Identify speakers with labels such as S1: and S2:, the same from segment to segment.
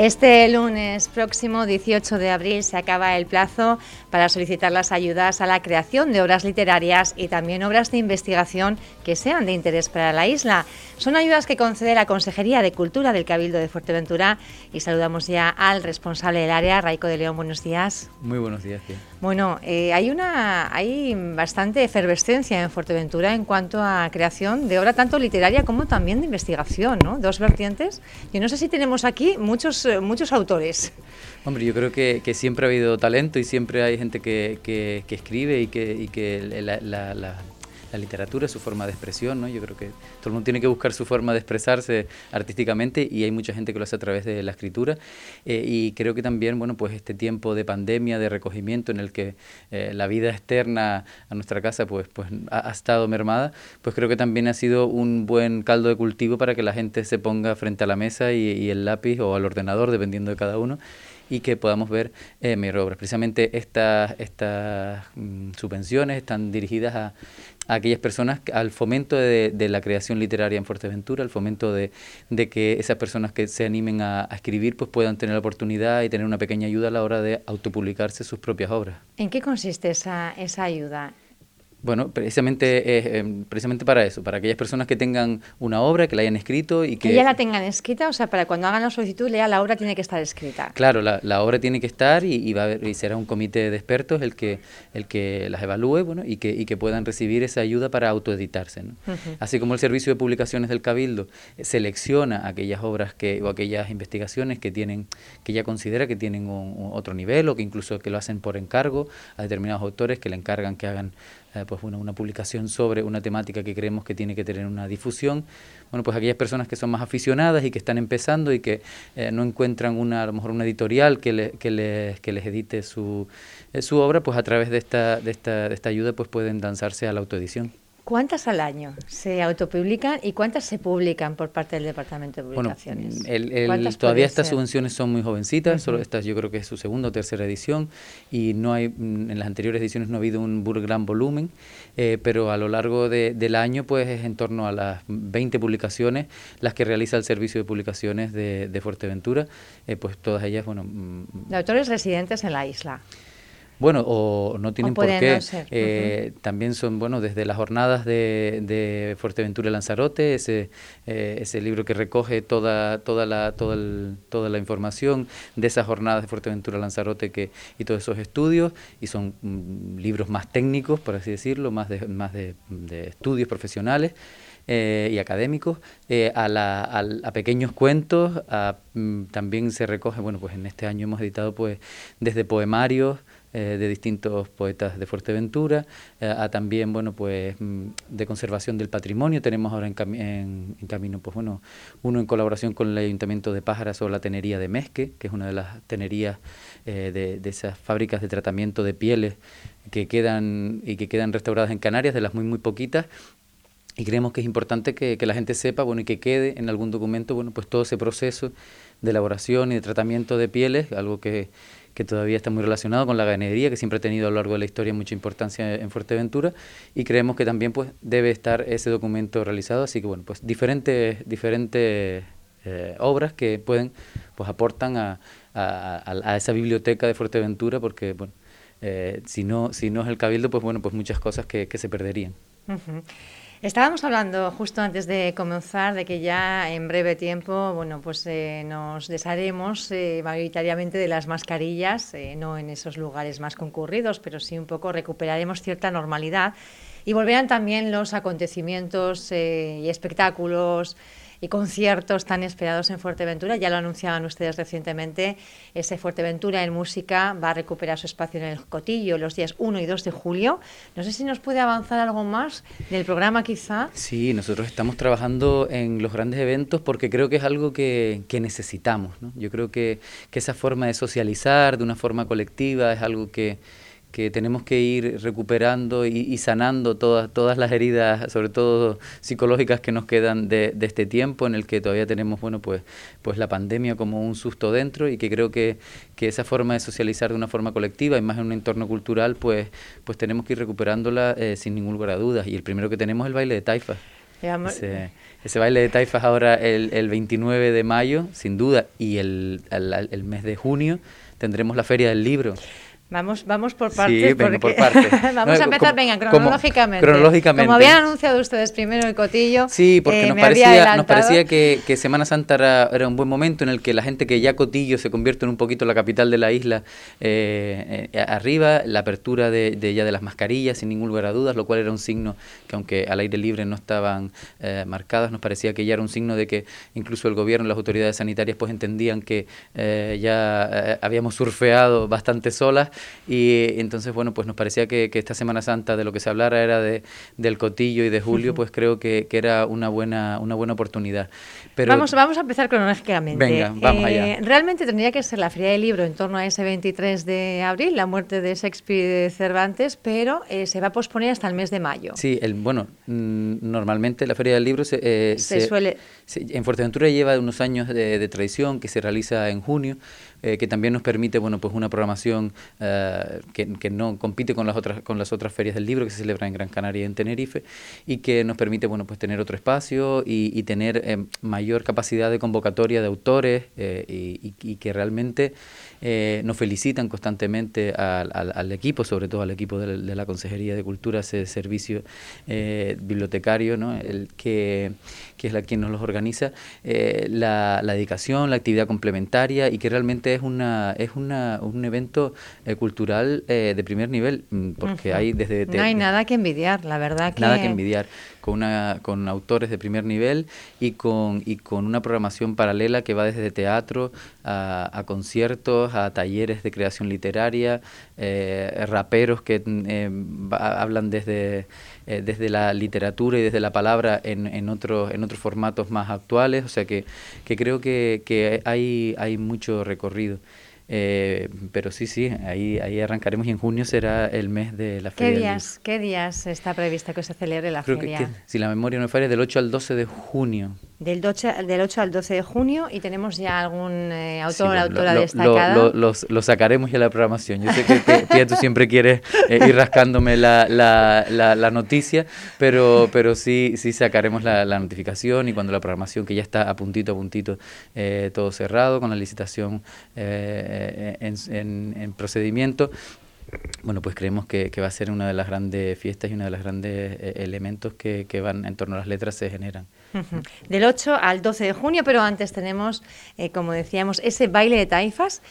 S1: Este lunes próximo, 18 de abril, se acaba el plazo para solicitar las ayudas a la creación de obras literarias y también obras de investigación que sean de interés para la isla. Son ayudas que concede la Consejería de Cultura del Cabildo de Fuerteventura y saludamos ya al responsable del área, Raico de León. Buenos días.
S2: Muy buenos días.
S1: Bueno, eh, hay una hay bastante efervescencia en Fuerteventura en cuanto a creación de obra tanto literaria como también de investigación, ¿no? Dos vertientes. Yo no sé si tenemos aquí muchos eh, muchos autores.
S2: Hombre, yo creo que, siempre ha habido talento y siempre hay gente que, que, escribe y que, y que la, la literatura es su forma de expresión, ¿no? Yo creo que todo el mundo tiene que buscar su forma de expresarse artísticamente y hay mucha gente que lo hace a través de la escritura eh, y creo que también, bueno, pues este tiempo de pandemia, de recogimiento en el que eh, la vida externa a nuestra casa pues, pues ha, estado mermada, pues creo que también ha sido un buen caldo de cultivo para que la gente se ponga frente a la mesa y, el lápiz o al ordenador, dependiendo de cada uno, y que podamos ver eh, obras. Precisamente estas, estas mm, subvenciones están dirigidas a a aquellas personas al fomento de, la creación literaria en Fuerteventura, al fomento de, que esas personas que se animen a, escribir pues puedan tener la oportunidad y tener una pequeña ayuda a la hora de autopublicarse sus propias obras.
S1: ¿En qué consiste esa, esa ayuda?
S2: Bueno, precisamente, eh, precisamente para eso, para aquellas personas que tengan una obra, que la hayan escrito y que...
S1: Que ya la tengan escrita, o sea, para cuando hagan la solicitud, lea la obra tiene que estar escrita.
S2: Claro, la, la obra tiene que estar y, va a haber, y será un comité de expertos el que, el que las evalúe bueno, y, que, y que puedan recibir esa ayuda para autoeditarse. ¿no? Así como el Servicio de Publicaciones del Cabildo eh, selecciona aquellas obras que, o aquellas investigaciones que, tienen, que ya considera que tienen otro nivel o que incluso que lo hacen por encargo a determinados autores que le encargan que hagan eh, pues bueno, una publicación sobre una temática que creemos que tiene que tener una difusión. Bueno, pues aquellas personas que son más aficionadas y que están empezando y que eh, no encuentran una, a lo mejor una editorial que, le, que, les, que les edite su, eh, su obra, pues a través de esta, de, esta, de esta ayuda pues pueden lanzarse a la autoedición.
S1: ¿Cuántas al año se autopublican y cuántas se publican por parte del Departamento de Publicaciones?
S2: Bueno, todavía estas subvenciones son muy jovencitas, solo estas yo creo que es su segunda o tercera edición y no hay mm, en las anteriores ediciones no ha habido un gran volumen, eh, pero a lo largo del año pues es en torno a las 20 publicaciones las que realiza el Servicio de Publicaciones de, Fuerteventura, eh, pues todas ellas, bueno...
S1: Mm, de autores residentes en la isla.
S2: Bueno, o no tienen por qué. Eh, también son, bueno, desde las jornadas de, de Fuerteventura y Lanzarote, ese, eh, ese libro que recoge toda, toda, la, toda, toda la información de esas jornadas de Fuerteventura y Lanzarote que, y todos esos estudios, y son mm, libros más técnicos, por así decirlo, más de, más de, estudios profesionales. Eh, y académicos, a, la, a, pequeños cuentos, mm, también se recoge, bueno, pues en este año hemos editado pues desde poemarios, eh, de distintos poetas de Fuerteventura, eh, a también, bueno, pues mm, de conservación del patrimonio. Tenemos ahora en, camino, pues bueno, uno en colaboración con el Ayuntamiento de Pájaras o la tenería de Mesque, que es una de las tenerías eh, de, esas fábricas de tratamiento de pieles que quedan y que quedan restauradas en Canarias, de las muy, muy poquitas, y creemos que es importante que, que, la gente sepa bueno y que quede en algún documento bueno pues todo ese proceso de elaboración y de tratamiento de pieles algo que, que todavía está muy relacionado con la ganadería, que siempre ha tenido a lo largo de la historia mucha importancia en Fuerteventura, y creemos que también pues debe estar ese documento realizado, así que bueno, pues diferentes, diferentes eh, obras que pueden, pues aportan a, a, esa biblioteca de Fuerteventura, porque bueno, eh, si, no, si no es el cabildo, pues bueno, pues muchas cosas que, que se perderían.
S1: Estábamos hablando justo antes de comenzar de que ya en breve tiempo, bueno, pues eh, nos desharemos eh, mayoritariamente de las mascarillas, eh, no en esos lugares más concurridos, pero sí un poco recuperaremos cierta normalidad. Y volverán también los acontecimientos y espectáculos y conciertos tan esperados en Fuerteventura. Ya lo anunciaban ustedes recientemente, ese Fuerteventura en música va a recuperar su espacio en el Cotillo los días 1 y 2 de julio. No sé si nos puede avanzar algo más del programa quizá.
S2: Sí, nosotros estamos trabajando en los grandes eventos porque creo que es algo que, que necesitamos. ¿no? Yo creo que, que esa forma de socializar de una forma colectiva es algo que que tenemos que ir recuperando y, sanando todas, todas las heridas, sobre todo psicológicas que nos quedan de, este tiempo en el que todavía tenemos bueno pues, pues la pandemia como un susto dentro y que creo que, que esa forma de socializar de una forma colectiva y más en un entorno cultural pues, pues tenemos que ir recuperándola eh, sin ningún lugar a dudas y el primero que tenemos es el baile de taifa. Ese, baile de taifas ahora el, el 29 de mayo, sin duda, y el, el mes de junio tendremos la Feria del Libro.
S1: Vamos, vamos por partes.
S2: Sí, por partes.
S1: vamos a empezar, venga, cronológicamente.
S2: Como, cronológicamente.
S1: Como habían anunciado ustedes primero el cotillo.
S2: Sí, porque
S1: eh,
S2: nos, parecía, nos, parecía, que, que Semana Santa era, era, un buen momento en el que la gente que ya cotillo se convierte en un poquito la capital de la isla eh, eh, arriba, la apertura de, de, ya de las mascarillas, sin ningún lugar a dudas, lo cual era un signo que aunque al aire libre no estaban eh, marcadas, nos parecía que ya era un signo de que incluso el gobierno y las autoridades sanitarias pues entendían que eh, ya habíamos surfeado bastante solas y entonces, bueno, pues nos parecía que, esta Semana Santa de lo que se hablara era de, del Cotillo y de Julio, pues creo que, era una buena, una buena oportunidad.
S1: Pero, vamos, vamos a empezar cronológicamente.
S2: Venga, vamos allá.
S1: Eh, realmente tendría que ser la Feria del Libro en torno a ese 23 de abril, la muerte de Shakespeare y de Cervantes, pero eh, se va a posponer hasta el mes de mayo.
S2: Sí, el, bueno, mm, normalmente la Feria del Libro se, eh,
S1: suele...
S2: en Fuerteventura lleva unos años de, de tradición que se realiza en junio. Eh, que también nos permite bueno, pues una programación eh, que, que, no compite con las, otras, con las otras ferias del libro que se celebran en Gran Canaria y en Tenerife y que nos permite bueno, pues tener otro espacio y, tener eh, mayor capacidad de convocatoria de autores y, y, que realmente nos felicitan constantemente al, al, equipo, sobre todo al equipo de, de la Consejería de Cultura, ese servicio bibliotecario, ¿no? el que, que es la quien nos los organiza, la, la dedicación, la actividad complementaria y que realmente es una es una, un evento eh, cultural eh, de primer nivel mm, porque hay desde
S1: no hay nada que envidiar la verdad que
S2: nada que envidiar con una con autores de primer nivel y con y con una programación paralela que va desde teatro a, conciertos a talleres de creación literaria eh, raperos que hablan desde desde la literatura y desde la palabra en, en, otros en otros formatos más actuales o sea que, que creo que, que hay hay mucho recorrido eh, pero sí, sí, ahí, ahí arrancaremos y en junio será el mes de la feria.
S1: ¿Qué días, ¿qué días está prevista que se celebre la
S2: Creo
S1: feria?
S2: Que, si la memoria no me falla, del 8 al 12 de junio.
S1: Del 8, del 8 al 12 de junio y tenemos ya algún eh, autor o autora destacada.
S2: Lo, lo, lo, sacaremos ya la programación. Yo sé que, que, tú siempre quieres eh, ir rascándome la, la, la, noticia, pero, pero sí, sí sacaremos la, notificación y cuando la programación, que ya está a puntito a puntito, eh, todo cerrado, con la licitación eh, en, en, en procedimiento, bueno, pues creemos que, que, va a ser una de las grandes fiestas y uno de los grandes eh, elementos que, que, van en torno a las letras se generan.
S1: Del 8 al 12 de junio, pero antes tenemos, eh, como decíamos, ese baile de taifas.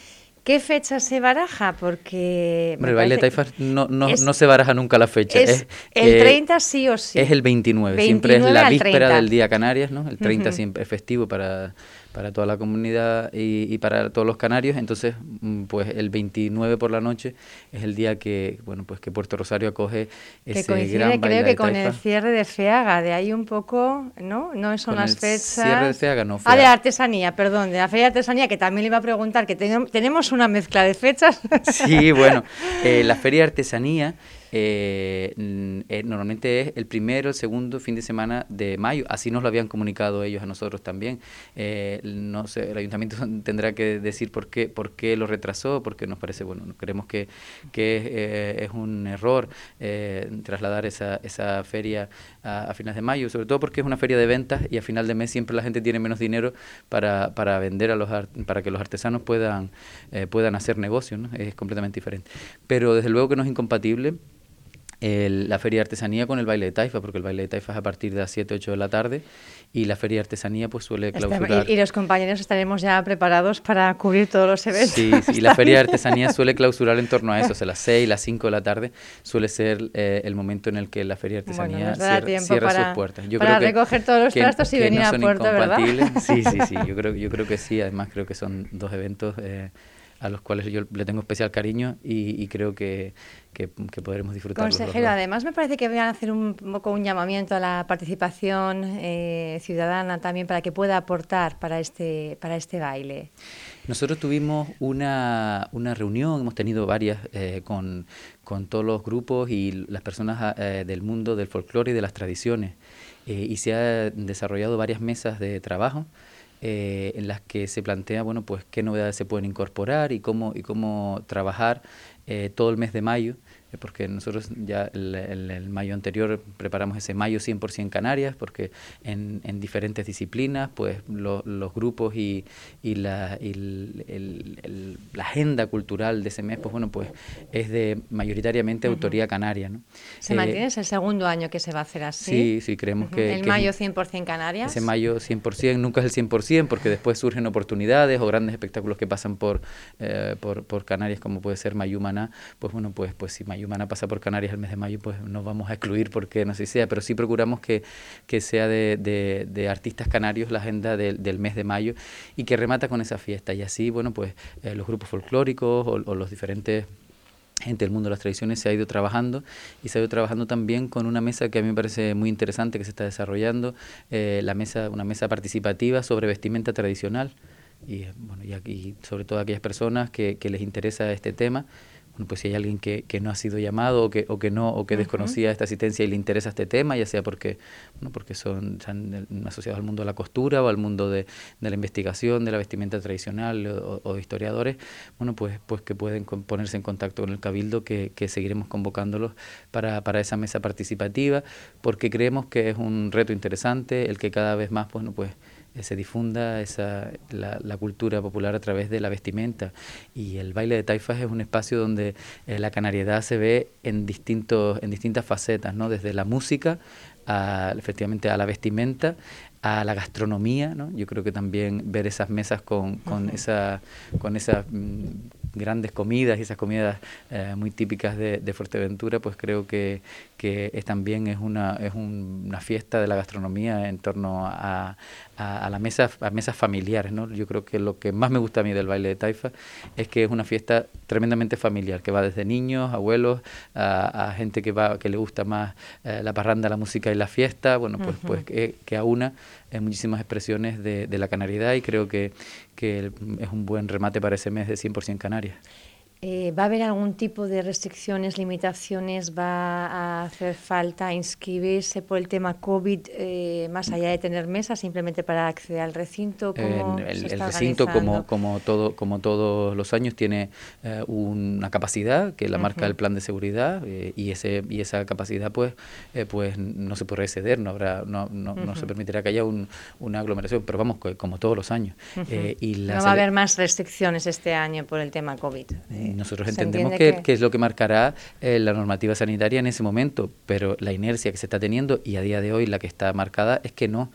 S1: ¿Qué fecha se baraja? Porque.
S2: Hombre, el baile de taifas no, no, no, se baraja nunca la fecha.
S1: Es, el 30 sí o sí.
S2: Es el 29, siempre es la víspera del Día Canarias, ¿no? El 30 siempre es festivo para para toda la comunidad y, y, para todos los canarios. Entonces, mm, pues el 29 por la noche es el día que, bueno, pues que Puerto Rosario acoge ese
S1: que coincide,
S2: gran
S1: creo que con el cierre de FEAGA, de ahí un poco, ¿no? No son
S2: con
S1: las
S2: el
S1: fechas.
S2: Cierre de FEAGA, no.
S1: FEAGA. Ah, de artesanía, perdón, de la Feria de Artesanía, que también le iba a preguntar, que tenemos una mezcla de fechas.
S2: Sí, bueno, eh, la Feria de Artesanía eh, eh, normalmente es el primero, el segundo fin de semana de mayo. Así nos lo habían comunicado ellos a nosotros también. Eh, no sé, el ayuntamiento tendrá que decir por qué, por qué lo retrasó, porque nos parece, bueno, creemos que, que es un error trasladar esa, esa feria a, finales de mayo, sobre todo porque es una feria de ventas y a final de mes siempre la gente tiene menos dinero para, para vender a los para que los artesanos puedan, puedan hacer negocios, ¿no? es completamente diferente. Pero desde luego que no es incompatible el, la feria de artesanía con el baile de taifa, porque el baile de taifa es a partir de las 7, 8 de la tarde y la feria de artesanía pues suele clausurar...
S1: Y, y, los compañeros estaremos ya preparados para cubrir todos los eventos.
S2: Sí, sí y la feria de artesanía suele clausurar en torno a eso, o sea, las 6, las 5 de la tarde suele ser eh, el momento en el que la feria de artesanía
S1: bueno,
S2: cierra, cierra
S1: para,
S2: sus puertas. Yo
S1: para
S2: creo
S1: recoger todos los trastos y venir
S2: no
S1: a puerto, ¿verdad?
S2: Sí, sí, sí, yo creo, yo creo que sí, además creo que son dos eventos... Eh, a los cuales yo le tengo especial cariño y, y creo que, que, que, podremos disfrutar.
S1: Consejero, además me parece que voy a hacer un poco un llamamiento a la participación eh, ciudadana también para que pueda aportar para este, para este baile.
S2: Nosotros tuvimos una, una reunión, hemos tenido varias eh, con, con, todos los grupos y las personas eh, del mundo del folclore y de las tradiciones eh, y se han desarrollado varias mesas de trabajo eh, en las que se plantea bueno pues qué novedades se pueden incorporar y cómo y cómo trabajar todo el mes de mayo porque nosotros ya el, el, mayo anterior preparamos ese mayo 100% Canarias, porque en, en diferentes disciplinas, pues los grupos y, y, la, la agenda cultural de ese mes, pues bueno, pues es de mayoritariamente autoría canaria. ¿no?
S1: ¿Se mantiene? ¿Es el segundo año que se va a hacer así?
S2: Sí, sí, creemos que...
S1: ¿El mayo 100% Canarias?
S2: Ese mayo 100%, nunca es el 100%, porque después surgen oportunidades o grandes espectáculos que pasan por, eh, por, por Canarias, como puede ser Mayumana, pues bueno, pues, pues si Mayumana pasa por Canarias el mes de mayo, pues nos vamos a excluir porque no sé si sea, pero sí procuramos que, que sea de, de, artistas canarios la agenda del mes de mayo y que remata con esa fiesta. Y así, bueno, pues eh, los grupos folclóricos o, los diferentes gente del mundo de las tradiciones se ha ido trabajando y se ha ido trabajando también con una mesa que a mí me parece muy interesante que se está desarrollando, eh, la mesa, una mesa participativa sobre vestimenta tradicional y, bueno, y, aquí, sobre todo aquellas personas que, que les interesa este tema pues si hay alguien que, que, no ha sido llamado o que, o que no o que desconocía esta asistencia y le interesa este tema, ya sea porque, bueno, porque son, asociados al mundo de la costura o al mundo de, de la investigación, de la vestimenta tradicional o, historiadores, bueno, pues, pues que pueden ponerse en contacto con el Cabildo, que, que seguiremos convocándolos para, para, esa mesa participativa, porque creemos que es un reto interesante el que cada vez más, bueno, pues se difunda esa, la, cultura popular a través de la vestimenta. Y el baile de taifas es un espacio donde eh, la canariedad se ve en, distintos, en distintas facetas, ¿no? desde la música, a, efectivamente a la vestimenta, a la gastronomía, ¿no? Yo creo que también ver esas mesas con, con, esa, con esas mm, grandes comidas y esas comidas eh, muy típicas de, de, Fuerteventura, pues creo que, que es, también es una, es una fiesta de la gastronomía en torno a, a, la mesa, a mesas familiares. ¿no? Yo creo que lo que más me gusta a mí del baile de Taifa es que es una fiesta tremendamente familiar, que va desde niños, abuelos, a, gente que, va, que le gusta más eh, la parranda, la música y la fiesta, bueno, pues, pues que, que aúna muchísimas expresiones de, de la canariedad y creo que, que es un buen remate para ese mes de 100% Canarias.
S1: Eh, ¿Va a haber algún tipo de restricciones, limitaciones? ¿Va a hacer falta inscribirse por el tema COVID eh, más allá de tener mesas, simplemente para acceder al recinto?
S2: el, recinto, como, como, todo, como todos los años, tiene eh, una capacidad que la marca el plan de seguridad y, ese, y esa capacidad pues, pues no se podrá exceder, no, habrá, no, no, no se permitirá que haya un, una aglomeración, pero vamos, como todos los años.
S1: y no va a haber más restricciones este año por el tema COVID.
S2: Nosotros entendemos que, es lo que marcará eh, la normativa sanitaria en ese momento, pero la inercia que se está teniendo y a día de hoy la que está marcada es que no.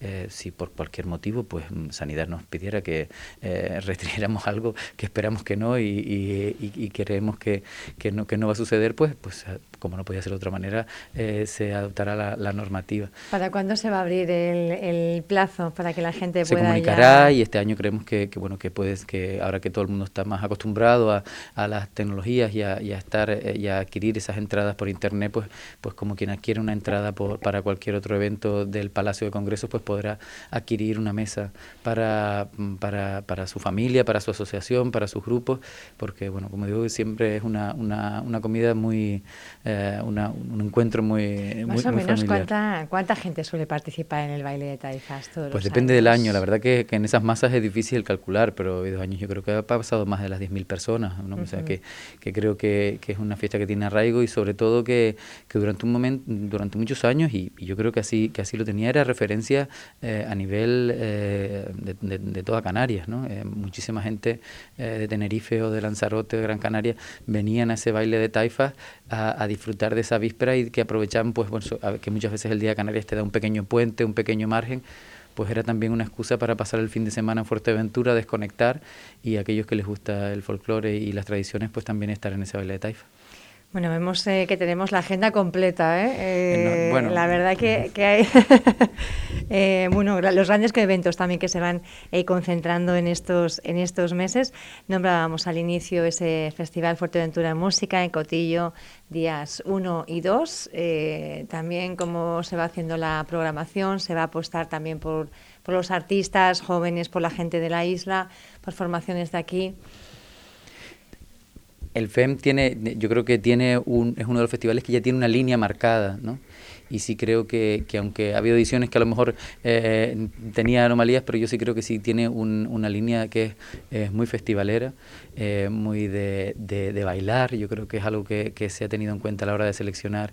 S2: Eh, si por cualquier motivo pues Sanidad nos pidiera que eh, restringiéramos algo que esperamos que no y, y, y, creemos que, que, no, que no va a suceder, pues, pues como no podía ser de otra manera, eh, se adoptará la, normativa.
S1: ¿Para cuándo se va a abrir el, plazo para que la gente pueda
S2: Se comunicará y este año creemos que, bueno que puedes que ahora que todo el mundo está más acostumbrado a, las tecnologías y a, estar eh, y a adquirir esas entradas por internet, pues pues como quien adquiere una entrada por, para cualquier otro evento del Palacio de Congresos, pues podrá adquirir una mesa para, para, para su familia, para su asociación, para sus grupos, porque bueno, como digo, siempre es una, una, una comida muy eh, eh, un encuentro muy
S1: Más o menos, ¿cuánta, ¿cuánta gente suele participar en el baile de taifas todos
S2: Pues depende del año. La verdad que, en esas masas es difícil calcular, pero ha años yo creo que ha pasado más de las 10.000 personas. O sea, que, que creo que, que, es una fiesta que tiene arraigo y sobre todo que, que durante un momento, durante muchos años, y, yo creo que así, que así lo tenía, era referencia eh, a nivel eh, de, de, toda Canarias. ¿no? muchísima gente de Tenerife o de Lanzarote, de Gran Canaria, venían a ese baile de taifas a, a disfrutar de esa víspera y que aprovechan, pues, bueno, que muchas veces el Día de Canarias te da un pequeño puente, un pequeño margen, pues era también una excusa para pasar el fin de semana en Fuerteventura, desconectar y aquellos que les gusta el folclore y las tradiciones, pues también estar en ese baile de taifa.
S1: Bueno, vemos eh, que tenemos la agenda completa. ¿eh? eh bueno. La verdad que, que hay eh, bueno, los grandes eventos también que se van concentrando en estos, en estos meses. Nombrábamos al inicio ese Festival Fuerteventura en Música en Cotillo, días 1 y 2. también cómo se va haciendo la programación, se va a apostar también por, por los artistas jóvenes, por la gente de la isla, por formaciones de aquí
S2: el FEM tiene, yo creo que tiene un, es uno de los festivales que ya tiene una línea marcada, ¿no? y sí creo que, que aunque ha habido ediciones que a lo mejor eh, tenía anomalías, pero yo sí creo que sí tiene una línea que es, muy festivalera, eh, muy de, de, bailar, yo creo que es algo que, que se ha tenido en cuenta a la hora de seleccionar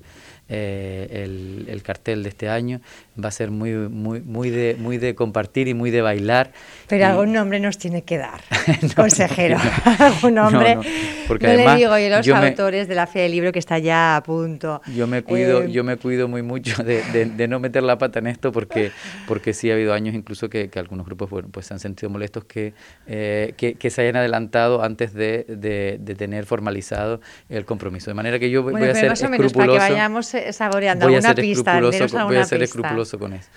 S2: eh, el, el, cartel de este año va a ser muy muy muy de muy de compartir y muy de bailar.
S1: Pero algún nombre nos tiene que dar consejero. Algún nombre no, porque además, le digo yo a los autores de la Feria del Libro que está ya a punto
S2: yo me cuido eh, yo me cuido muy mucho de, de, no meter la pata en esto porque porque sí ha habido años incluso que, que algunos grupos bueno pues se han sentido molestos que, eh, que, que se hayan adelantado antes de, de, tener formalizado el compromiso. De manera que yo voy a ser escrupuloso para que
S1: vayamos saboreando voy alguna pista.
S2: voy a ser escrupuloso con eso.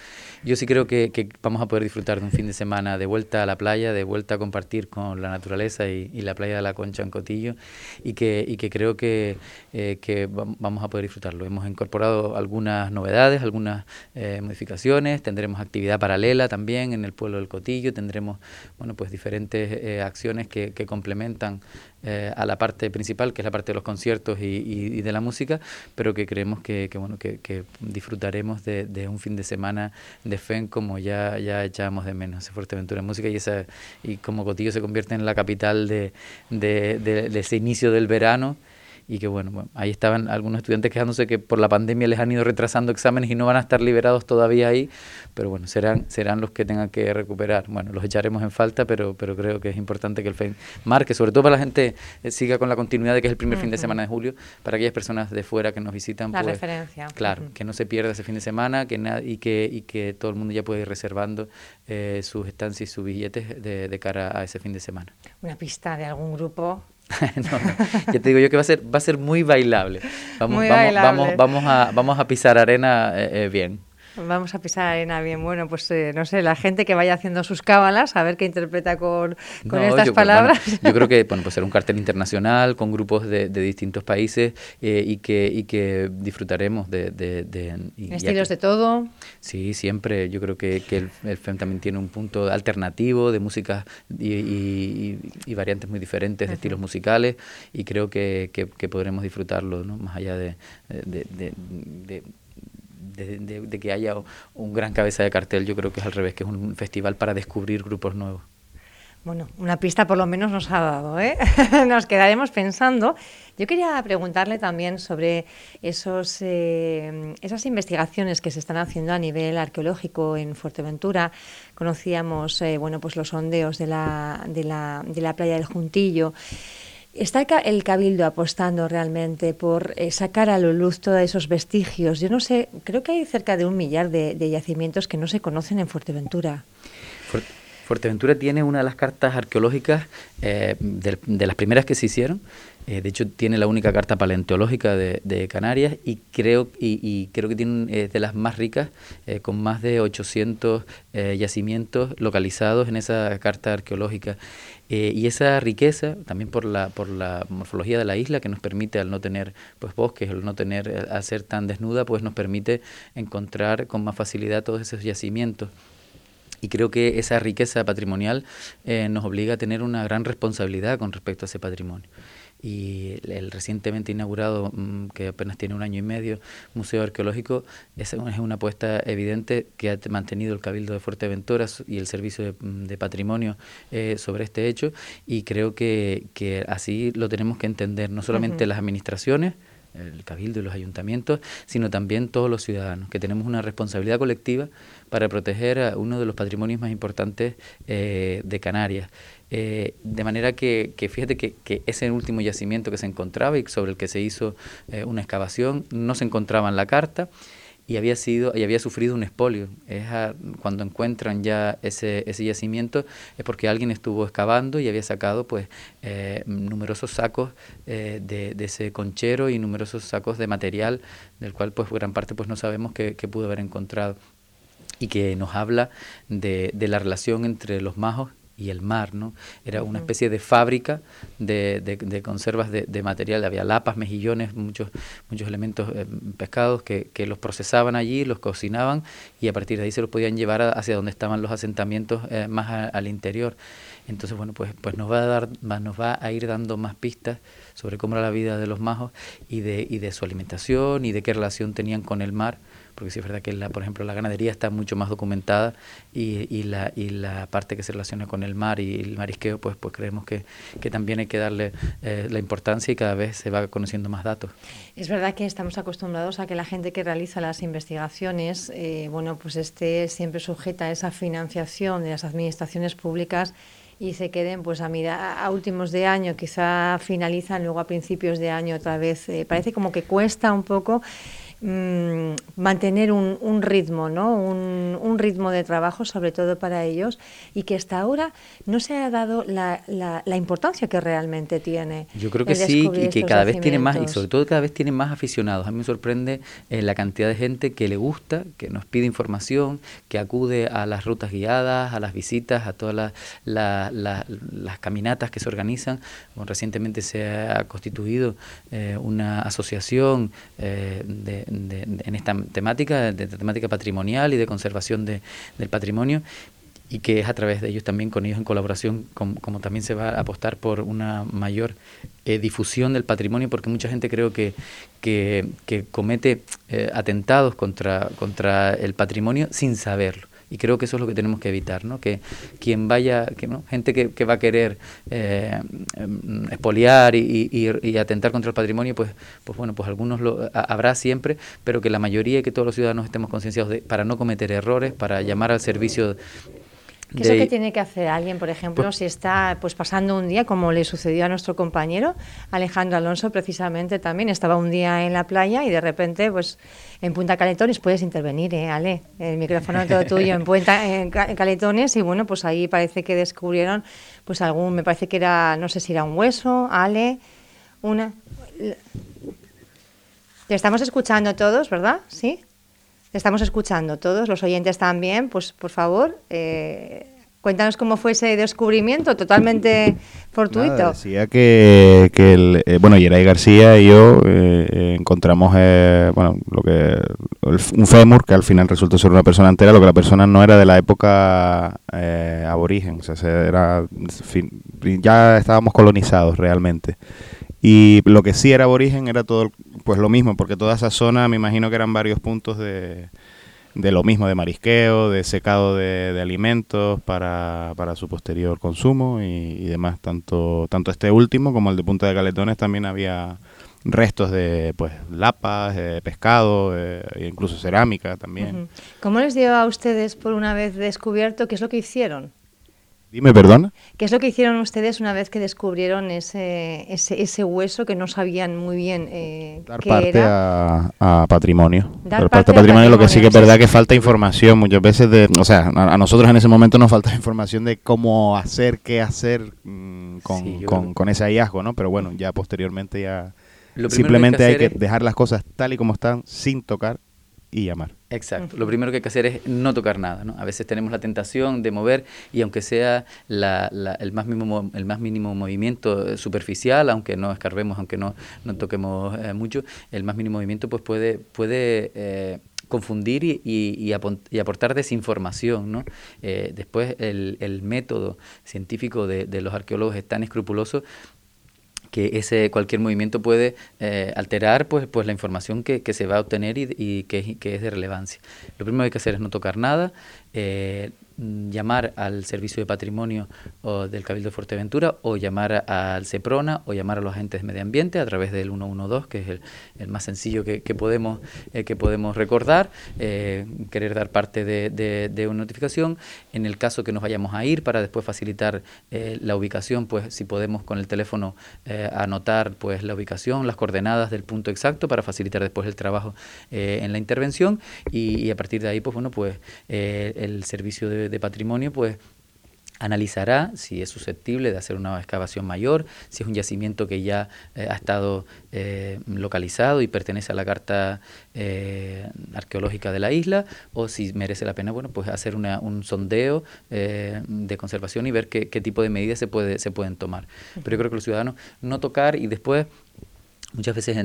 S2: Yo sí creo que, vamos a poder disfrutar de un fin de semana de vuelta a la playa, de vuelta a compartir con la naturaleza y, la playa de la Concha en Cotillo y que, creo que, eh, vamos a poder disfrutarlo. Hemos incorporado algunas novedades, algunas eh, modificaciones, tendremos actividad paralela también en el pueblo del Cotillo, tendremos bueno, pues diferentes eh, acciones que complementan a la parte principal, que es la parte de los conciertos y, y, de la música, pero que creemos que, que bueno, que, disfrutaremos de, de, un fin de semana de de FEN como ya, ya echábamos de menos, Fuerteventura en música y, esa, y como Cotillo se convierte en la capital de, de, de ese inicio del verano y que bueno, ahí estaban algunos estudiantes quejándose que por la pandemia les han ido retrasando exámenes y no van a estar liberados todavía ahí, pero bueno, serán, serán los que tengan que recuperar. Bueno, los echaremos en falta, pero, pero creo que es importante que el FEN marque, sobre todo para la gente, eh, siga con la continuidad de que es el primer fin de semana de julio, para aquellas personas de fuera que nos visitan.
S1: La pues, referencia.
S2: Claro, que no se pierda ese fin de semana que y, que, y que todo el mundo ya puede ir reservando eh, sus estancias y sus billetes de, de cara a ese fin de semana.
S1: Una pista de algún grupo
S2: no, Ya te digo yo que va a ser, va a ser muy bailable. Vamos, muy vamos, bailable. vamos, vamos, a, vamos a pisar arena eh, eh bien.
S1: Vamos a pisar arena bien. Bueno, pues eh, no sé, la gente que vaya haciendo sus cábalas, a ver qué interpreta con, con estas palabras.
S2: yo creo que bueno, pues será un cartel internacional con grupos de, de distintos países eh, y, que, y que disfrutaremos de... de,
S1: ¿Estilos de todo?
S2: Sí, siempre. Yo creo que, que el, el, FEM también tiene un punto alternativo de música y, y, variantes muy diferentes de estilos musicales y creo que, que, podremos disfrutarlo, ¿no? más allá de, de de, que haya un gran cabeza de cartel, yo creo que es al revés, que es un festival para descubrir grupos nuevos.
S1: Bueno, una pista por lo menos nos ha dado, ¿eh? nos quedaremos pensando. Yo quería preguntarle también sobre esos, eh, esas investigaciones que se están haciendo a nivel arqueológico en Fuerteventura. Conocíamos eh, bueno, pues los sondeos de la, de, la, de la playa del Juntillo. ¿Está el Cabildo apostando realmente por eh, sacar a la luz todos esos vestigios? Yo no sé, creo que hay cerca de un millar de, yacimientos que no se conocen en Fuerteventura.
S2: Fuerteventura tiene una de las cartas arqueológicas eh, de, las primeras que se hicieron. Eh, de hecho, tiene la única carta paleontológica de, Canarias y creo, y, creo que tiene de las más ricas, con más de 800 yacimientos localizados en esa carta arqueológica. Eh, y esa riqueza, también por la, por la morfología de la isla, que nos permite, al no tener pues, bosques, al no tener, eh, al ser tan desnuda, pues nos permite encontrar con más facilidad todos esos yacimientos. Y creo que esa riqueza patrimonial eh, nos obliga a tener una gran responsabilidad con respecto a ese patrimonio y el, recientemente inaugurado, mm, que apenas tiene un año y medio, Museo Arqueológico, es, es una apuesta evidente que ha mantenido el Cabildo de Fuerteventura y el Servicio de, mm, Patrimonio eh, sobre este hecho y creo que, que, así lo tenemos que entender, no solamente las administraciones, el Cabildo y los ayuntamientos, sino también todos los ciudadanos, que tenemos una responsabilidad colectiva para proteger a uno de los patrimonios más importantes eh, de Canarias. Eh, de manera que, que fíjate que, ese último yacimiento que se encontraba y sobre el que se hizo eh, una excavación no se encontraba en la carta y había sido y había sufrido un expolio. Es cuando encuentran ya ese, ese yacimiento es porque alguien estuvo excavando y había sacado pues eh, numerosos sacos de, de, ese conchero y numerosos sacos de material del cual pues gran parte pues no sabemos qué, qué pudo haber encontrado y que nos habla de, de la relación entre los majos y el mar, ¿no? Era una especie de fábrica de, de, conservas de, de, material, había lapas, mejillones, muchos, muchos elementos eh, pescados que, que, los procesaban allí, los cocinaban y a partir de ahí se los podían llevar hacia donde estaban los asentamientos eh, más al interior. Entonces, bueno, pues, pues nos va a dar, nos va a ir dando más pistas sobre cómo era la vida de los majos y de, y de su alimentación y de qué relación tenían con el mar porque sí es verdad que, la, por ejemplo, la ganadería está mucho más documentada y, y, la, y la parte que se relaciona con el mar y el marisqueo, pues, pues creemos que, que también hay que darle eh, la importancia y cada vez se va conociendo más datos.
S1: Es verdad que estamos acostumbrados a que la gente que realiza las investigaciones, eh, bueno, pues esté siempre sujeta a esa financiación de las administraciones públicas y se queden pues a, a últimos de año, quizá finalizan luego a principios de año otra vez. Eh, parece como que cuesta un poco Mm, mantener un, un, ritmo, ¿no? Un, un, ritmo de trabajo, sobre todo para ellos, y que hasta ahora no se ha dado la, la, importancia que realmente tiene.
S2: Yo creo que sí, y que cada vez tiene más, y sobre todo cada vez tiene más aficionados. A mí me sorprende eh, la cantidad de gente que le gusta, que nos pide información, que acude a las rutas guiadas, a las visitas, a todas las, las caminatas que se organizan. recientemente se ha constituido eh, una asociación eh, de en esta temática, de, temática patrimonial y de conservación de, del patrimonio, y que es a través de ellos también, con ellos en colaboración, como, también se va a apostar por una mayor eh, difusión del patrimonio, porque mucha gente creo que, que, comete eh, atentados contra, contra el patrimonio sin saberlo. Y creo que eso es lo que tenemos que evitar, ¿no? Que quien vaya, que, ¿no? gente que, que, va a querer eh, em, expoliar y, y, atentar contra el patrimonio, pues, pues bueno, pues algunos lo habrá siempre, pero que la mayoría y que todos los ciudadanos estemos concienciados de, para no cometer errores, para llamar al servicio
S1: ¿Qué es lo que tiene que hacer alguien, por ejemplo, pues si está pues pasando un día, como le sucedió a nuestro compañero Alejandro Alonso, precisamente también estaba un día en la playa y de repente, pues en Punta Caletones puedes intervenir, ¿eh, Ale? El micrófono es todo tuyo en Punta en Caletones y bueno, pues ahí parece que descubrieron, pues algún, me parece que era, no sé si era un hueso, Ale, una. Te estamos escuchando todos, ¿verdad? ¿Sí? Estamos escuchando todos, los oyentes también, pues por favor, eh, cuéntanos cómo fue ese descubrimiento totalmente fortuito.
S3: decía que, que el, eh, bueno, Yeray García y yo eh, encontramos, bueno, lo que un fémur que al final resultó ser una persona entera, lo que la persona no era de la época aborigen, o sea, era, ya estábamos colonizados realmente. Y lo que sí era aborigen era todo, pues lo mismo, porque toda esa zona me imagino que eran varios puntos de, de lo mismo, de marisqueo, de secado de, alimentos para, para, su posterior consumo y, demás. Tanto, tanto este último como el de Punta de Caletones también había restos de pues lapas, pescado, e incluso cerámica también.
S1: ¿Cómo les dio a ustedes por una vez descubierto qué es lo que hicieron?
S3: Dime, perdón.
S1: ¿Qué es lo que hicieron ustedes una vez que descubrieron ese, ese, ese hueso que no sabían muy bien eh,
S3: Dar parte A, patrimonio. Dar parte, a patrimonio, lo que sí que es verdad que falta información muchas veces de, o sea, a, nosotros en ese momento nos falta información de cómo hacer, qué hacer mm, con, con, ese hallazgo, ¿no? Pero bueno, ya posteriormente ya simplemente hay que dejar las cosas tal y como están sin tocar y llamar.
S2: Exacto. Lo primero que hay que hacer es no tocar nada. ¿no? A veces tenemos la tentación de mover y aunque sea el, más mínimo, el más mínimo movimiento superficial, aunque no escarbemos, aunque no, no toquemos eh, mucho, el más mínimo movimiento pues puede, puede eh, confundir y, y, aportar desinformación. ¿no? Eh, después el, el, método científico de, de los arqueólogos es tan escrupuloso que ese cualquier movimiento puede eh, alterar pues, pues la información que, que se va a obtener y, y que, que, es de relevancia. Lo primero que hay que hacer es no tocar nada, eh, llamar al Servicio de Patrimonio o del Cabildo de Fuerteventura o llamar al CEPRONA o llamar a los agentes de medio ambiente a través del 112, que es el, más sencillo que, podemos, eh, que podemos recordar, eh, querer dar parte de, una notificación. En el caso que nos vayamos a ir para después facilitar eh, la ubicación, pues si podemos con el teléfono anotar pues la ubicación, las coordenadas del punto exacto para facilitar después el trabajo en la intervención y, y, a partir de ahí, pues bueno, pues el servicio de de, patrimonio, pues analizará si es susceptible de hacer una excavación mayor, si es un yacimiento que ya eh, ha estado eh, localizado y pertenece a la carta eh, arqueológica de la isla, o si merece la pena bueno, pues hacer una, un sondeo de conservación y ver qué, qué, tipo de medidas se, puede, se pueden tomar. Pero yo creo que los ciudadanos no tocar y después Muchas veces,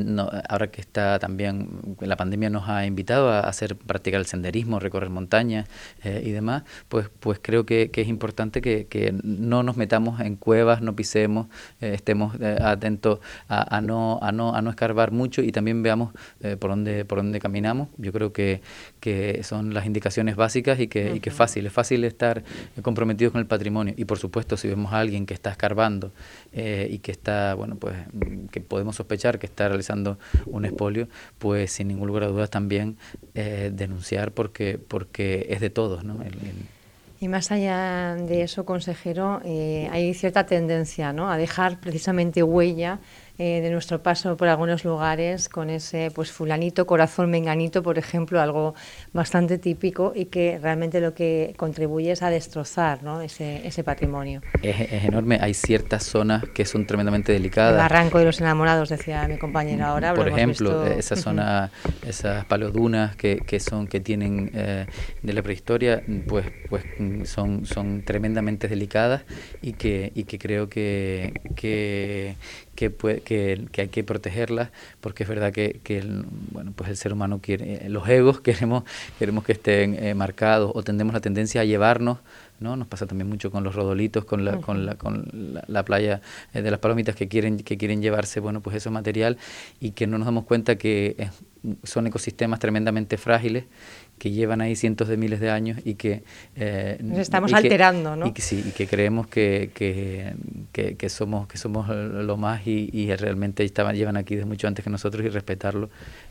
S2: ahora que está también, la pandemia nos ha invitado a hacer, practicar el senderismo, recorrer montañas eh, y demás, pues, pues creo que, es importante que, no nos metamos en cuevas, no pisemos, eh, estemos eh, atentos a, no, a, no, a no escarbar mucho y también veamos por, dónde, por dónde caminamos. Yo creo que, que son las indicaciones básicas y que, y que es fácil, es fácil estar comprometidos con el patrimonio. Y por supuesto, si vemos a alguien que está escarbando y que está, bueno, pues que podemos sospechar que está realizando un expolio, pues sin ningún lugar a dudas también eh, denunciar porque, porque es de todos. ¿no?
S1: y más allá de eso, consejero, eh, hay cierta tendencia ¿no? a dejar precisamente huella eh, de nuestro paso por algunos lugares con ese pues fulanito, corazón menganito, por ejemplo, algo bastante típico y que realmente lo que contribuye es a destrozar ¿no? ese, ese patrimonio.
S2: Es, enorme, hay ciertas zonas que son tremendamente delicadas. El
S1: barranco de los enamorados, decía mi compañera ahora.
S2: Por ejemplo, esa zona, esas palodunas que, que son que tienen eh, de la prehistoria, pues, pues son, son tremendamente delicadas y que, y que creo que, que que, que, hay que protegerlas porque es verdad que, que el, bueno, pues el ser humano quiere, eh, los egos queremos, queremos que estén eh, marcados o tendemos la tendencia a llevarnos ¿no? Nos pasa también mucho con los rodolitos, con la, con la, con la, playa eh, de las palomitas que quieren, que quieren llevarse, bueno, pues eso material y que no nos damos cuenta que son ecosistemas tremendamente frágiles que llevan ahí cientos de miles de años y que...
S1: Eh, Nos estamos alterando, ¿no?
S2: Y que, sí, y que creemos que, que, que, somos, que somos lo más y, y realmente estaban, llevan aquí desde mucho antes que nosotros y respetarlo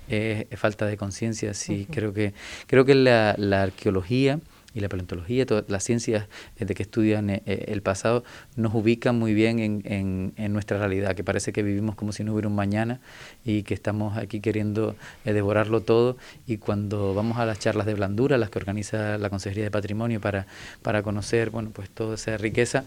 S2: es, falta de conciencia. Sí, creo que, creo que la, la arqueología y la paleontología, todas las ciencias eh, de que estudian eh, eh, el pasado, nos ubican muy bien en, en, nuestra realidad, que parece que vivimos como si no hubiera un mañana y que estamos aquí queriendo devorarlo todo y cuando vamos a las charlas de blandura, las que organiza la Consejería de Patrimonio para, para conocer bueno, pues toda esa riqueza,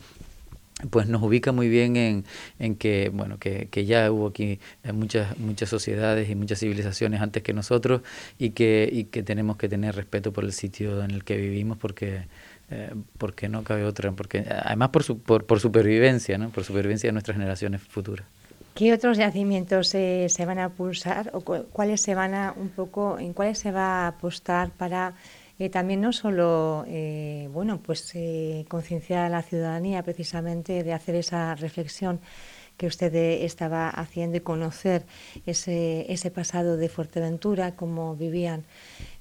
S2: pues nos ubica muy bien en, en que bueno que, que, ya hubo aquí muchas muchas sociedades y muchas civilizaciones antes que nosotros y que y que tenemos que tener respeto por el sitio en el que vivimos porque eh, porque no cabe otra porque además por, su, por, por supervivencia no por supervivencia de nuestras generaciones futuras.
S1: ¿Qué otros yacimientos eh, se van a pulsar o cuáles se van a un poco en cuáles se va a apostar para eh, también no solo eh, bueno, pues, eh, concienciar a la ciudadanía precisamente de hacer esa reflexión que usted estaba haciendo y conocer ese, ese pasado de Fuerteventura, cómo vivían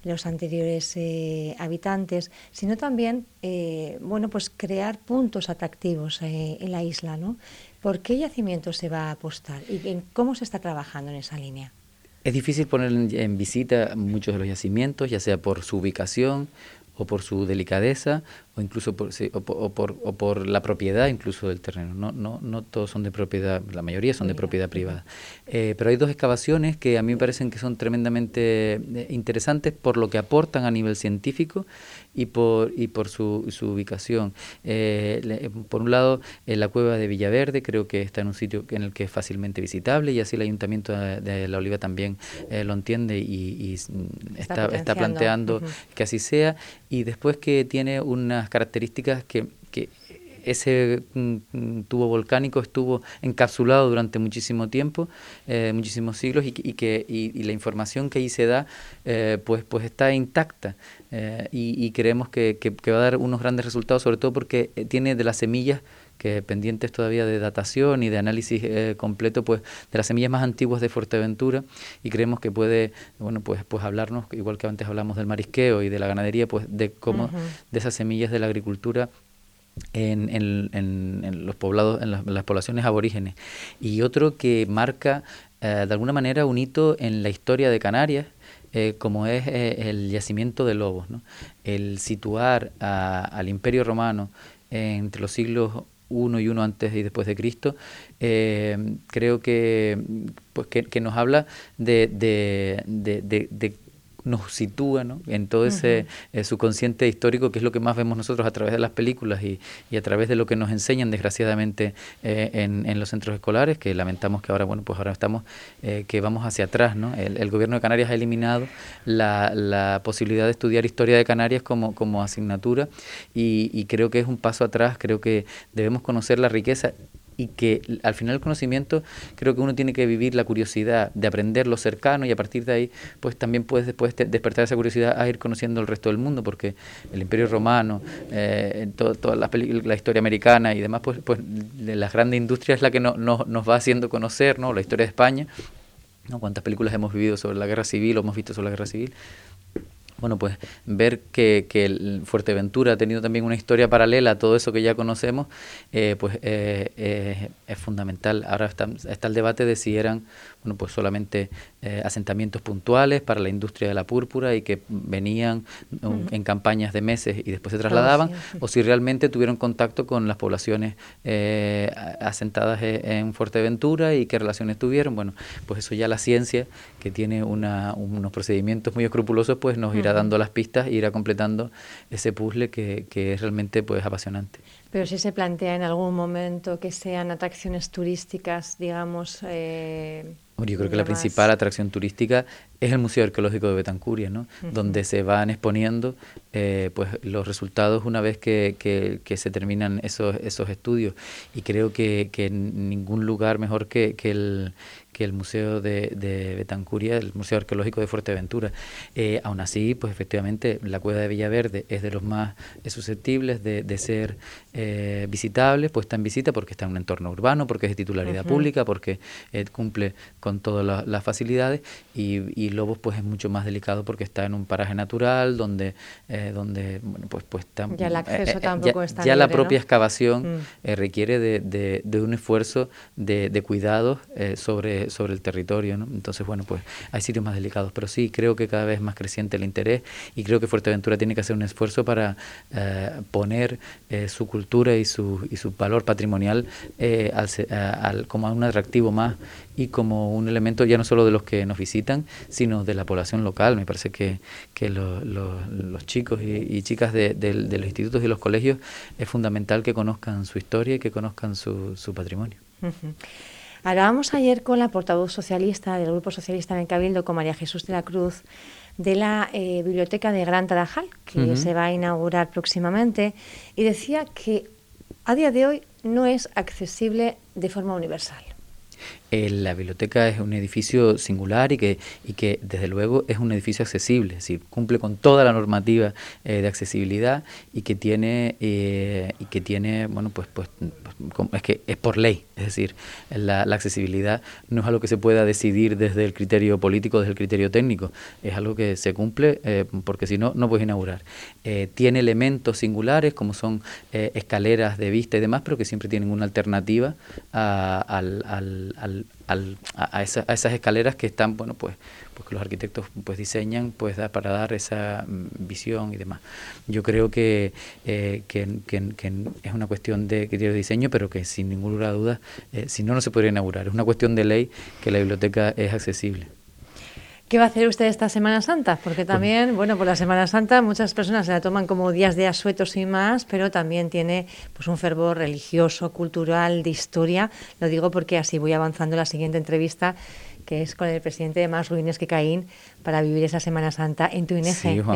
S1: los anteriores habitantes, sino también bueno, pues crear puntos atractivos en la isla. ¿no? ¿Por qué yacimiento se va a apostar y cómo se está trabajando en esa línea?
S2: Es difícil poner en, visita muchos de los yacimientos, ya sea por su ubicación o por su delicadeza o incluso por, o, por, o, por, la propiedad incluso del terreno. No, no, no todos son de propiedad, la mayoría son de propiedad privada. Eh, pero hay dos excavaciones que a mí me parecen que son tremendamente eh, interesantes por lo que aportan a nivel científico y por, y por su, su ubicación. Eh, por un lado, la cueva de Villaverde creo que está en un sitio en el que es fácilmente visitable y así el Ayuntamiento de, La Oliva también lo entiende y, está, está, planteando que así sea. Y después que tiene unas características que, que ese mm, mm, tubo volcánico estuvo encapsulado durante muchísimo tiempo, eh, muchísimos siglos, y, que y, la información que ahí se da, eh, pues, pues está intacta. Eh, y, creemos que, que, va a dar unos grandes resultados, sobre todo porque tiene de las semillas que pendientes todavía de datación y de análisis completo pues de las semillas más antiguas de Fuerteventura y creemos que puede bueno pues pues hablarnos igual que antes hablamos del marisqueo y de la ganadería pues de cómo de esas semillas de la agricultura en, en, los poblados, en las, poblaciones aborígenes. Y otro que marca eh, de alguna manera un hito en la historia de Canarias, eh, como es eh, el yacimiento de Lobos. El situar al Imperio Romano entre los siglos I y uno antes y después de Cristo, creo que, pues que, nos habla de, de, de, de nos sitúa en todo ese eh, subconsciente histórico que es lo que más vemos nosotros a través de las películas y, y a través de lo que nos enseñan desgraciadamente eh, en, en, los centros escolares que lamentamos que ahora bueno pues ahora estamos eh, que vamos hacia atrás ¿no? el, gobierno de Canarias ha eliminado la, la, posibilidad de estudiar historia de Canarias como, como asignatura y, y creo que es un paso atrás creo que debemos conocer la riqueza y que al final el conocimiento creo que uno tiene que vivir la curiosidad de aprender lo cercano y a partir de ahí pues también puedes después despertar esa curiosidad a ir conociendo el resto del mundo porque el Imperio Romano, eh, toda la, la, historia americana y demás, pues, pues las grandes industrias es la que no, nos va haciendo conocer ¿no? la historia de España. ¿no? ¿Cuántas películas hemos vivido sobre la guerra civil o hemos visto sobre la guerra civil? Bueno, pues ver que, el Fuerteventura ha tenido también una historia paralela a todo eso que ya conocemos, eh, pues eh, eh, es fundamental. Ahora está, el debate de si eran bueno, pues solamente eh, asentamientos puntuales para la industria de la púrpura y que venían en campañas de meses y después se trasladaban, o si realmente tuvieron contacto con las poblaciones eh, asentadas e, en Fuerteventura y qué relaciones tuvieron. Bueno, pues eso ya la ciencia, que tiene una, unos procedimientos muy escrupulosos, pues nos irá dando las pistas e irá completando ese puzzle que, que es realmente pues apasionante.
S1: Pero si se plantea en algún momento que sean atracciones turísticas, digamos... Eh,
S2: yo creo que la principal atracción turística es el Museo Arqueológico de Betancuria, ¿no? donde se van exponiendo eh, pues los resultados una vez que, que, se terminan esos, esos estudios. Y creo que, que ningún lugar mejor que, que el, que el Museo de, de Betancuria, el Museo Arqueológico de Fuerteventura. Eh, aún así, pues efectivamente, la Cueva de Villaverde es de los más susceptibles de, de ser eh, visitable, puesta en visita porque está en un entorno urbano, porque es de titularidad pública, porque eh, cumple con todas las facilidades y, y, Lobos pues es mucho más delicado porque está en un paraje natural donde, eh, donde bueno, pues, pues
S1: ya el acceso tampoco
S2: ya, ya la propia excavación mm. requiere de, de, un esfuerzo de, de cuidados sobre, sobre el territorio, ¿no? entonces bueno pues hay sitios más delicados, pero sí creo que cada vez es más creciente el interés y creo que Fuerteventura tiene que hacer un esfuerzo para poner su cultura y su, y su valor patrimonial eh, al, como un atractivo más y como un elemento ya no solo de los que nos visitan, sino de la población local. Me parece que, que los chicos y, chicas de, los institutos y los colegios es fundamental que conozcan su historia y que conozcan su, su patrimonio.
S1: Hablábamos ayer con la portavoz socialista del Grupo Socialista en Cabildo, con María Jesús de la Cruz, de la eh, Biblioteca de Gran Tarajal, que se va a inaugurar próximamente, y decía que a día de hoy no es accesible de forma universal.
S2: Eh, la biblioteca es un edificio singular y que, y que desde luego es un edificio accesible, es decir, cumple con toda la normativa eh, de accesibilidad y que tiene eh, y que tiene bueno pues pues es que es por ley, es decir, la, accesibilidad no es algo que se pueda decidir desde el criterio político, desde el criterio técnico, es algo que se cumple porque si no no puedes inaugurar. tiene elementos singulares como son escaleras de vista y demás, pero que siempre tienen una alternativa al, al a, esas escaleras que están, bueno, pues, pues que los arquitectos pues diseñan pues para dar esa mm, visión y demás. Yo creo que, eh, que, es una cuestión de diseño, pero que sin ninguna duda, eh, si no, no se podría inaugurar. Es una cuestión de ley que la biblioteca es accesible.
S1: ¿Qué va a hacer usted esta Semana Santa? Porque también, bueno, por la Semana Santa muchas personas se la toman como días de asuetos y más, pero también tiene pues un fervor religioso, cultural, de historia. Lo digo porque así voy avanzando la siguiente entrevista que es con el presidente de Más Ruines que Caín, para vivir esa Semana Santa en tu en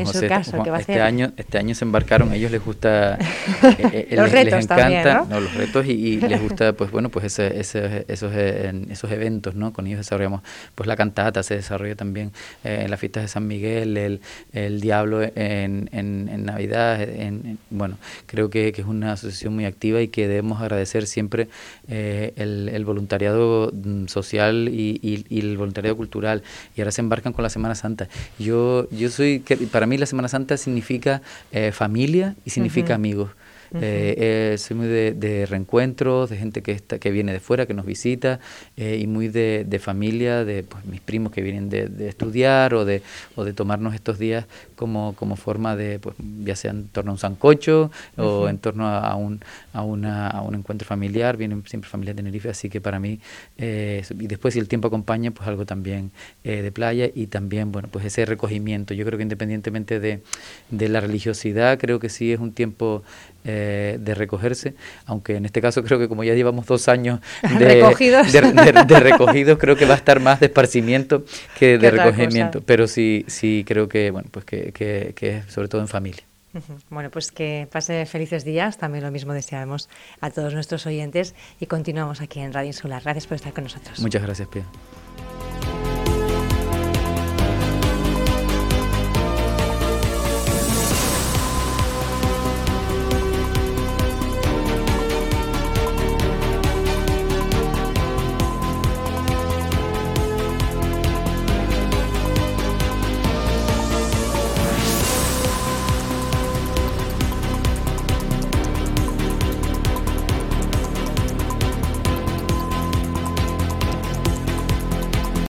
S1: su caso,
S2: va este Año, este año se embarcaron, a ellos les gusta,
S1: eh, eh, los retos encanta,
S2: ¿no? los retos y, les gusta, pues bueno, pues ese, ese, esos, eh, esos eventos, ¿no? Con ellos desarrollamos, pues la cantata se desarrolla también en las fiestas de San Miguel, el, el Diablo en, en, Navidad, en, bueno, creo que, que, es una asociación muy activa y que debemos agradecer siempre el, el, voluntariado mm, social y, y, y el voluntariado cultural y ahora se embarcan con la Semana Santa. Yo, yo soy, que para mí la Semana Santa significa eh, familia y significa amigos. Eh, eh, soy muy de, reencuentros, de gente que, está, que viene de fuera, que nos visita, eh, y muy de, familia, de pues, mis primos que vienen de, estudiar o de, o de tomarnos estos días como, como forma de, pues, ya sea en torno a un sancocho o en torno a, un, a, una, a un encuentro familiar, vienen siempre familias de Tenerife, así que para mí, y después si el tiempo acompaña, pues algo también de playa y también, bueno, pues ese recogimiento. Yo creo que independientemente de, de la religiosidad, creo que sí es un tiempo eh, de recogerse, aunque en este caso creo que como ya llevamos dos años de recogidos, de, recogidos creo que va a estar más de esparcimiento que de recogimiento, pero sí, sí creo que, bueno, pues que, que, que sobre todo en familia.
S1: Bueno, pues que pase felices días, también lo mismo deseamos a todos nuestros oyentes y continuamos aquí en Radio Insular. Gracias por estar con nosotros.
S2: Muchas gracias, Pia.